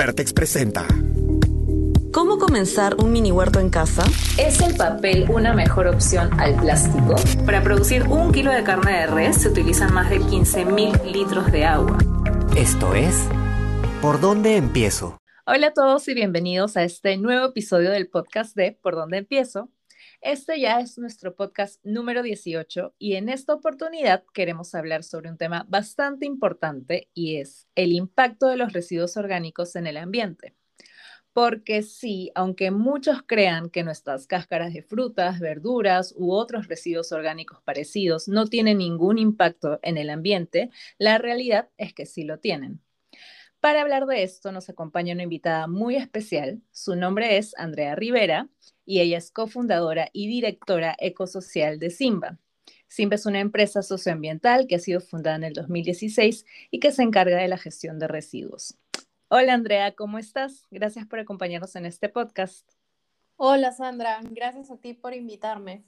Vertex presenta. ¿Cómo comenzar un mini huerto en casa? ¿Es el papel una mejor opción al plástico? Para producir un kilo de carne de res se utilizan más de 15.000 litros de agua. Esto es ¿Por dónde empiezo? Hola a todos y bienvenidos a este nuevo episodio del podcast de ¿Por dónde empiezo? Este ya es nuestro podcast número 18 y en esta oportunidad queremos hablar sobre un tema bastante importante y es el impacto de los residuos orgánicos en el ambiente. Porque sí, aunque muchos crean que nuestras cáscaras de frutas, verduras u otros residuos orgánicos parecidos no tienen ningún impacto en el ambiente, la realidad es que sí lo tienen. Para hablar de esto nos acompaña una invitada muy especial. Su nombre es Andrea Rivera y ella es cofundadora y directora ecosocial de Simba. Simba es una empresa socioambiental que ha sido fundada en el 2016 y que se encarga de la gestión de residuos. Hola Andrea, ¿cómo estás? Gracias por acompañarnos en este podcast. Hola Sandra, gracias a ti por invitarme.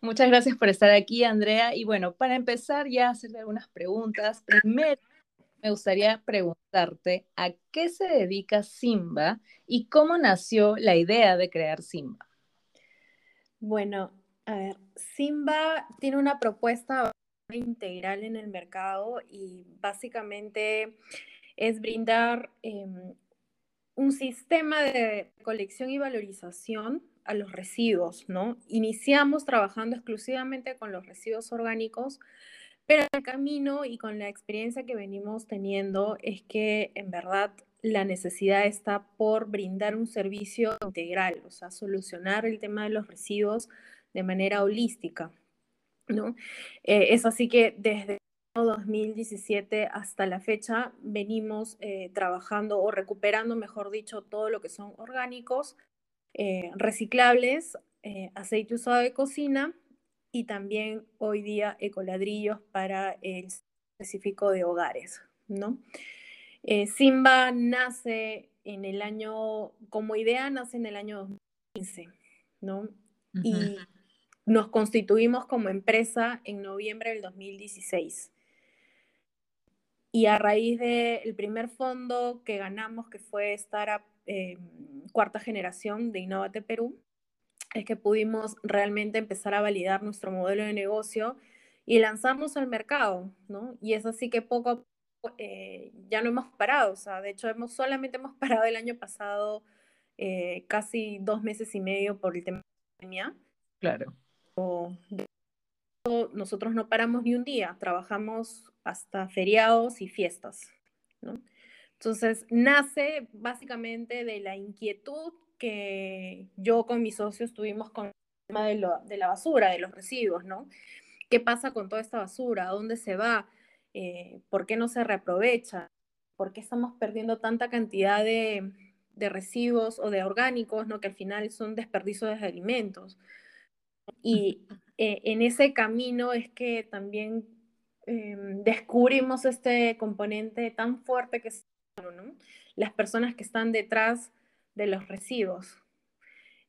Muchas gracias por estar aquí, Andrea. Y bueno, para empezar ya hacerle algunas preguntas. Primero, me gustaría preguntarte a qué se dedica Simba y cómo nació la idea de crear Simba. Bueno, a ver, Simba tiene una propuesta integral en el mercado y básicamente es brindar em, un sistema de colección y valorización a los residuos, ¿no? Iniciamos trabajando exclusivamente con los residuos orgánicos, pero el camino y con la experiencia que venimos teniendo es que en verdad la necesidad está por brindar un servicio integral, o sea, solucionar el tema de los residuos de manera holística, ¿no? Eh, es así que desde 2017 hasta la fecha venimos eh, trabajando o recuperando, mejor dicho, todo lo que son orgánicos, eh, reciclables, aceite usado de cocina y también hoy día ecoladrillos para el específico de hogares, ¿no? Eh, Simba nace en el año, como idea nace en el año 2015, ¿no? Y nos constituimos como empresa en noviembre del 2016. Y a raíz del primer fondo que ganamos, que fue Startup eh, Cuarta Generación de Innovate Perú, es que pudimos realmente empezar a validar nuestro modelo de negocio y lanzarnos al mercado, ¿no? Y es así que poco a poco eh, ya no hemos parado, o sea, de hecho hemos, solamente hemos parado el año pasado eh, casi dos meses y medio por el tema de la pandemia. Claro. nosotros no paramos ni un día, trabajamos hasta feriados y fiestas, ¿no? Entonces, nace básicamente de la inquietud que yo con mis socios tuvimos con el tema de, de la basura, de los residuos, ¿no? ¿Qué pasa con toda esta basura? ¿A dónde se va? Eh, ¿Por qué no se reaprovecha? ¿Por qué estamos perdiendo tanta cantidad de, de residuos o de orgánicos, ¿no? que al final son desperdicios de alimentos? Y eh, en ese camino es que también em, descubrimos este componente tan fuerte que es las personas que están detrás de los residuos.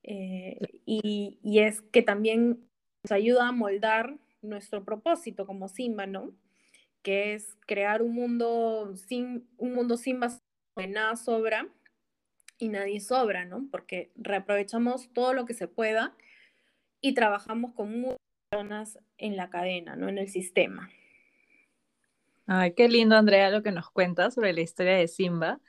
Eh, y, es que también nos ayuda a moldar nuestro propósito como Simba, ¿no? Que es crear un mundo sin, un mundo sin basura, nada sobra y nadie sobra, ¿no? Porque reaprovechamos todo lo que se pueda y trabajamos con muchas personas en la cadena, ¿no? En el sistema. Ay, qué lindo, Andrea, lo que nos cuentas sobre la historia de Simba.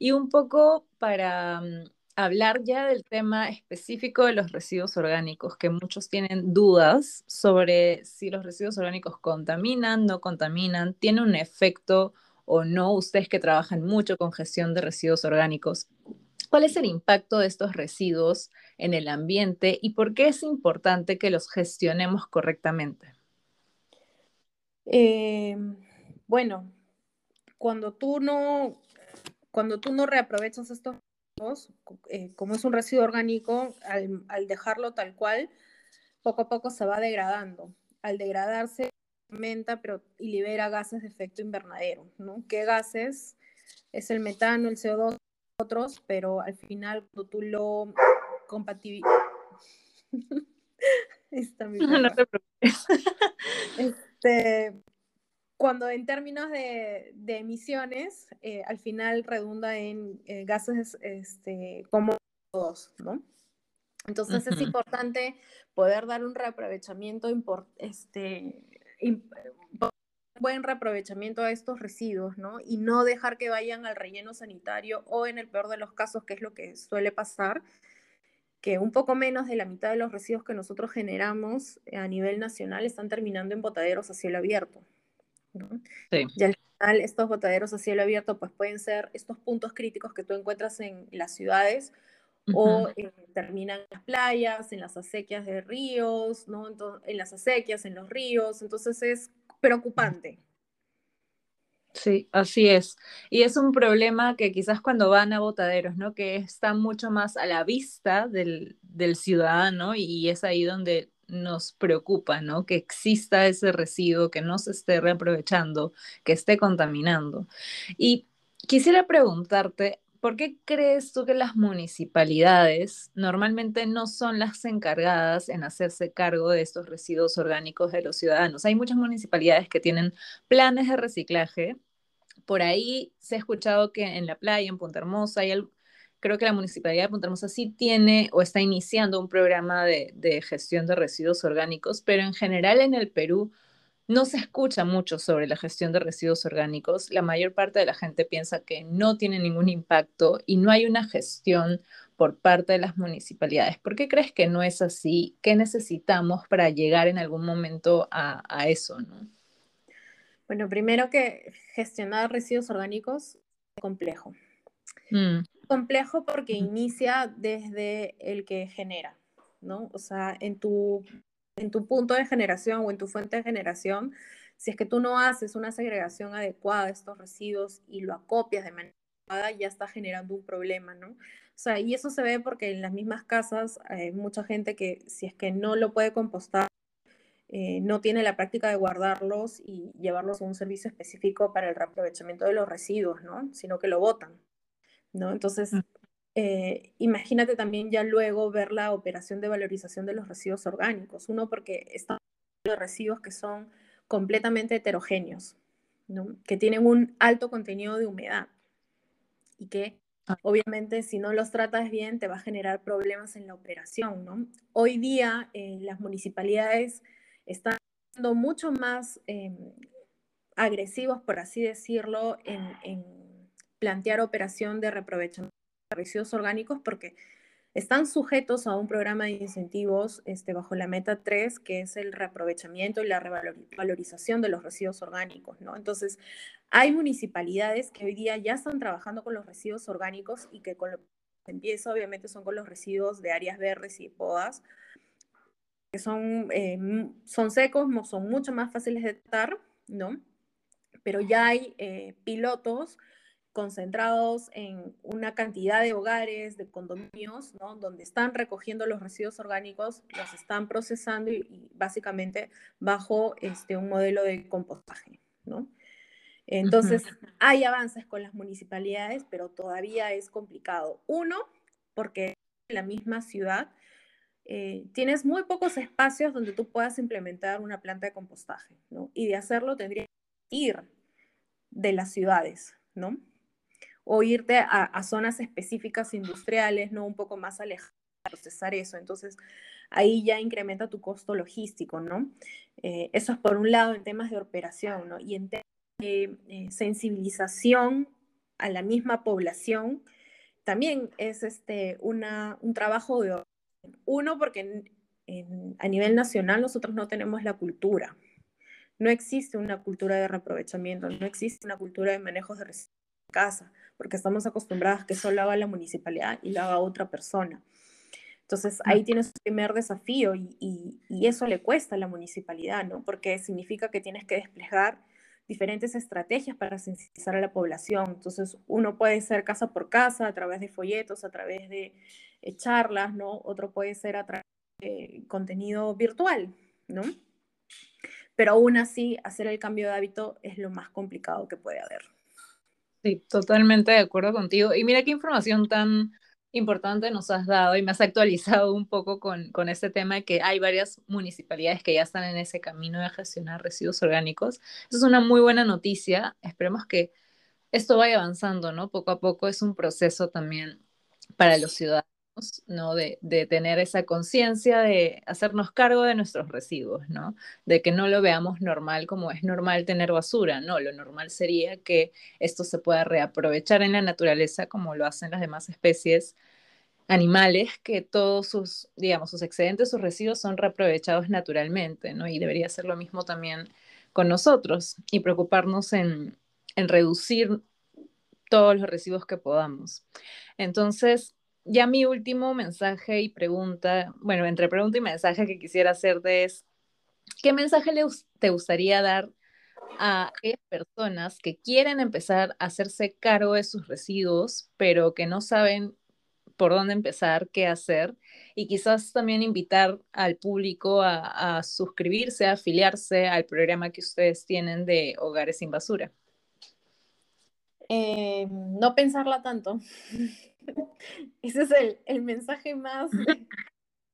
Y un poco para mm, hablar ya del tema específico de los residuos orgánicos, que muchos tienen dudas sobre si los residuos orgánicos contaminan, no contaminan, tiene un efecto o no, ustedes que trabajan mucho con gestión de residuos orgánicos. ¿Cuál es el impacto de estos residuos en el ambiente y por qué es importante que los gestionemos correctamente? Eh, bueno, cuando tú no cuando tú no reaprovechas estos eh, como es un residuo orgánico, al, dejarlo tal cual, poco a poco se va degradando. Al degradarse, aumenta pero, y libera gases de efecto invernadero, ¿no? ¿Qué gases? Es el metano, el CO2, otros, pero al final cuando tú lo compatibilizas... no te preocupes. este, cuando en términos de, emisiones, eh, al final redunda en eh, gases este, como todos, ¿no? Entonces es importante poder dar un reaprovechamiento, este, buen reaprovechamiento a estos residuos, ¿no? Y no dejar que vayan al relleno sanitario o en el peor de los casos, que es lo que suele pasar, que un poco menos de la mitad de los residuos que nosotros generamos a nivel nacional están terminando en botaderos a cielo abierto. Y al final estos botaderos a cielo abierto pues pueden ser estos puntos críticos que tú encuentras en las ciudades o eh, terminan en las playas, en las acequias de ríos, ¿no? en las acequias, en los ríos, entonces es preocupante. Sí, así es. Y es un problema que quizás cuando van a botaderos, ¿no? Que está mucho más a la vista del, del ciudadano y es ahí donde nos preocupa, ¿no? Que exista ese residuo, que no se esté reaprovechando, que esté contaminando. Y quisiera preguntarte, ¿por qué crees tú que las municipalidades normalmente no son las encargadas en hacerse cargo de estos residuos orgánicos de los ciudadanos? Hay muchas municipalidades que tienen planes de reciclaje. Por ahí se ha escuchado que en la playa, en Punta Hermosa, hay, creo que la Municipalidad de Punta Hermosa sí tiene o está iniciando un programa de, gestión de residuos orgánicos, pero en general en el Perú no se escucha mucho sobre la gestión de residuos orgánicos. La mayor parte de la gente piensa que no tiene ningún impacto y no hay una gestión por parte de las municipalidades. ¿Por qué crees que no es así? ¿Qué necesitamos para llegar en algún momento a, eso? ¿no? Bueno, primero que gestionar residuos orgánicos es complejo. Mm complejo porque inicia desde el que genera, ¿no? O sea, en tu, en tu punto de generación o en tu fuente de generación, si es que tú no haces una segregación adecuada de estos residuos y lo acopias de manera adecuada, ya está generando un problema, ¿no? O sea, y eso se ve porque en las mismas casas hay mucha gente que si es que no lo puede compostar, eh, no tiene la práctica de guardarlos y llevarlos a un servicio específico para el reaprovechamiento de los residuos, ¿no? Sino que lo botan. ¿No? Entonces, mm. eh, imagínate también ya luego ver la operación de valorización de los residuos orgánicos. Uno, porque están los residuos que son completamente heterogéneos, ¿no? que tienen un alto contenido de humedad y que ah. obviamente si no los tratas bien te va a generar problemas en la operación. ¿no? Hoy día eh, las municipalidades están siendo mucho más em, agresivos, por así decirlo, en plantear operación de reaprovechamiento de residuos orgánicos porque están sujetos a un programa de incentivos este, bajo la meta 3, que es el reaprovechamiento y la revalorización de los residuos orgánicos, ¿no? Entonces, hay municipalidades que hoy día ya están trabajando con los residuos orgánicos y que con lo que empieza, obviamente, son con los residuos de áreas verdes y podas, que son, eh, son secos, son mucho más fáciles de tratar, ¿no? Pero ya hay eh, pilotos concentrados en una cantidad de hogares, de condominios, ¿no? donde están recogiendo los residuos orgánicos, los están procesando y, básicamente bajo este, un modelo de compostaje. ¿no? Entonces, hay avances con las municipalidades, pero todavía es complicado. Uno, porque en la misma ciudad eh, tienes muy pocos espacios donde tú puedas implementar una planta de compostaje, ¿no? Y de hacerlo tendría que ir de las ciudades, ¿no? O irte a, zonas específicas industriales, ¿no? Un poco más alejadas procesar eso. Entonces, ahí ya incrementa tu costo logístico, ¿no? Eh, eso es por un lado en temas de operación, ¿no? Y en temas de eh, sensibilización a la misma población, también es este, una, un trabajo de... Uno, porque a nivel nacional nosotros no tenemos la cultura. No existe una cultura de reaprovechamiento, no existe una cultura de manejos de residuos en casa porque estamos acostumbradas que solo haga la municipalidad y lo haga otra persona. Entonces ahí tienes tu primer desafío y, eso le cuesta a la municipalidad, ¿no? Porque significa que tienes que desplegar diferentes estrategias para sensibilizar a la población. Entonces uno puede ser casa por casa a través de folletos, a través de eh, charlas, ¿no? Otro puede ser a través de contenido virtual, ¿no? Pero aún así, hacer el cambio de hábito es lo más complicado que puede haber. Sí, totalmente de acuerdo contigo. Y mira qué información tan importante nos has dado y me has actualizado un poco con, con este tema de que hay varias municipalidades que ya están en ese camino de gestionar residuos orgánicos. Eso es una muy buena noticia. Esperemos que esto vaya avanzando, ¿no? Poco a poco es un proceso también para los ciudadanos, ¿no? De, de tener esa conciencia de hacernos cargo de nuestros residuos, ¿no? De que no lo veamos normal como es normal tener basura, no, lo normal sería que esto se pueda reaprovechar en la naturaleza como lo hacen las demás especies animales, que todos sus, digamos, sus excedentes, sus residuos son reaprovechados naturalmente, ¿no? Y debería ser lo mismo también con nosotros y preocuparnos en, en reducir todos los residuos que podamos. Entonces, ya mi último mensaje y pregunta, bueno, entre pregunta y mensaje que quisiera hacerte es, ¿qué mensaje le, te gustaría dar a personas que quieren empezar a hacerse cargo de sus residuos, pero que no saben por dónde empezar, qué hacer? Y quizás también invitar al público a, suscribirse, a afiliarse al programa que ustedes tienen de Hogares sin Basura. Eh, no pensarla tanto. Ese es el, el, mensaje más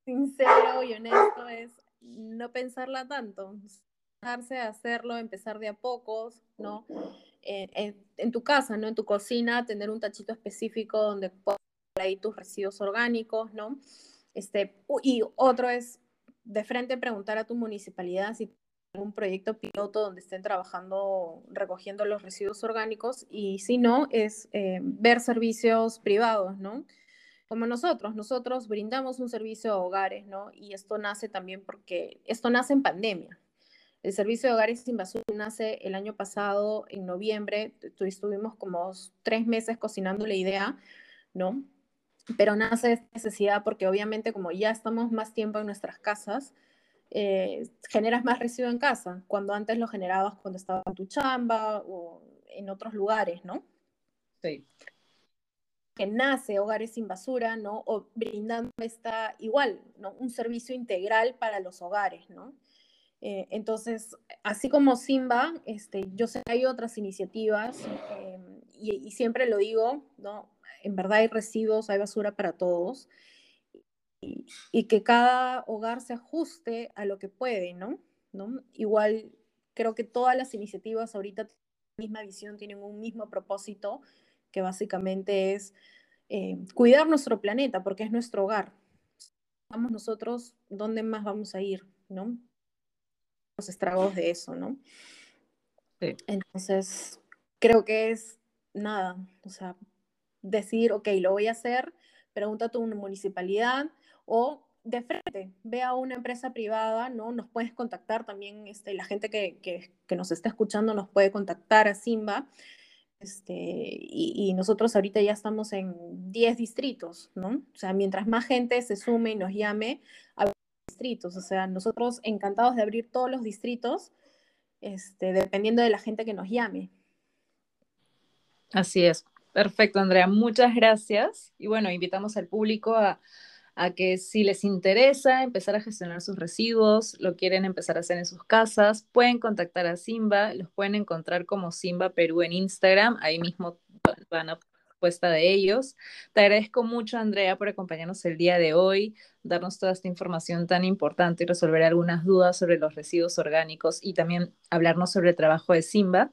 sincero y honesto, es no pensarla tanto, darse a hacerlo, empezar de a pocos, ¿no? Eh, en, en, tu casa, ¿no? En tu cocina, tener un tachito específico donde puedas ahí tus residuos orgánicos, ¿no? Este, y otro es de frente preguntar a tu municipalidad si un proyecto piloto donde estén trabajando recogiendo los residuos orgánicos y si no, es eh, ver servicios privados, ¿no? Como nosotros, nosotros brindamos un servicio a hogares, ¿no? Y esto nace también porque esto nace en pandemia. El servicio de hogares sin basura nace el año pasado, en noviembre, estuvimos como tres meses cocinando la idea, ¿no? Pero nace esta necesidad porque obviamente como ya estamos más tiempo en nuestras casas, eh, generas más residuo en casa, cuando antes lo generabas cuando estabas en tu chamba o en otros lugares, ¿no? Sí. Que nace Hogares sin Basura, ¿no? O brindando esta, igual, ¿no? Un servicio integral para los hogares, ¿no? Eh, entonces, así como Simba, este, yo sé que hay otras iniciativas eh, y, y, siempre lo digo, ¿no? En verdad hay residuos, hay basura para todos y, que cada hogar se ajuste a lo que puede, ¿no? ¿no? Igual creo que todas las iniciativas ahorita tienen la misma visión, tienen un mismo propósito, que básicamente es eh, cuidar nuestro planeta, porque es nuestro hogar. Vamos nosotros, ¿dónde más vamos a ir? ¿no? Los estragos de eso, ¿no? Sí. Entonces, creo que es nada, o sea, decir, ok, lo voy a hacer, pregunta a tu municipalidad, o de frente, ve a una empresa privada, ¿no? Nos puedes contactar también, este, la gente que, que, nos está escuchando nos puede contactar a Simba. Este, y, y, nosotros ahorita ya estamos en 10 distritos, ¿no? O sea, mientras más gente se sume y nos llame a distritos, o sea, nosotros encantados de abrir todos los distritos, este, dependiendo de la gente que nos llame. Así es. Perfecto, Andrea. Muchas gracias. Y bueno, invitamos al público a, a que si les interesa empezar a gestionar sus residuos, lo quieren empezar a hacer en sus casas, pueden contactar a Simba, los pueden encontrar como Simba Perú en Instagram, ahí mismo van a puesta de ellos. Te agradezco mucho, Andrea, por acompañarnos el día de hoy, darnos toda esta información tan importante y resolver algunas dudas sobre los residuos orgánicos y también hablarnos sobre el trabajo de Simba.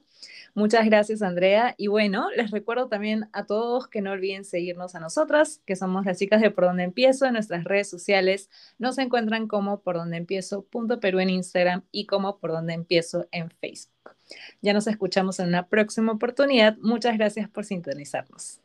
Muchas gracias, Andrea. Y bueno, les recuerdo también a todos que no olviden seguirnos a nosotras, que somos las chicas de Por Donde Empiezo en nuestras redes sociales. Nos encuentran como Por Donde Empiezo Perú en Instagram y como Por Donde Empiezo en Facebook. Ya nos escuchamos en una próxima oportunidad. Muchas gracias por sintonizarnos.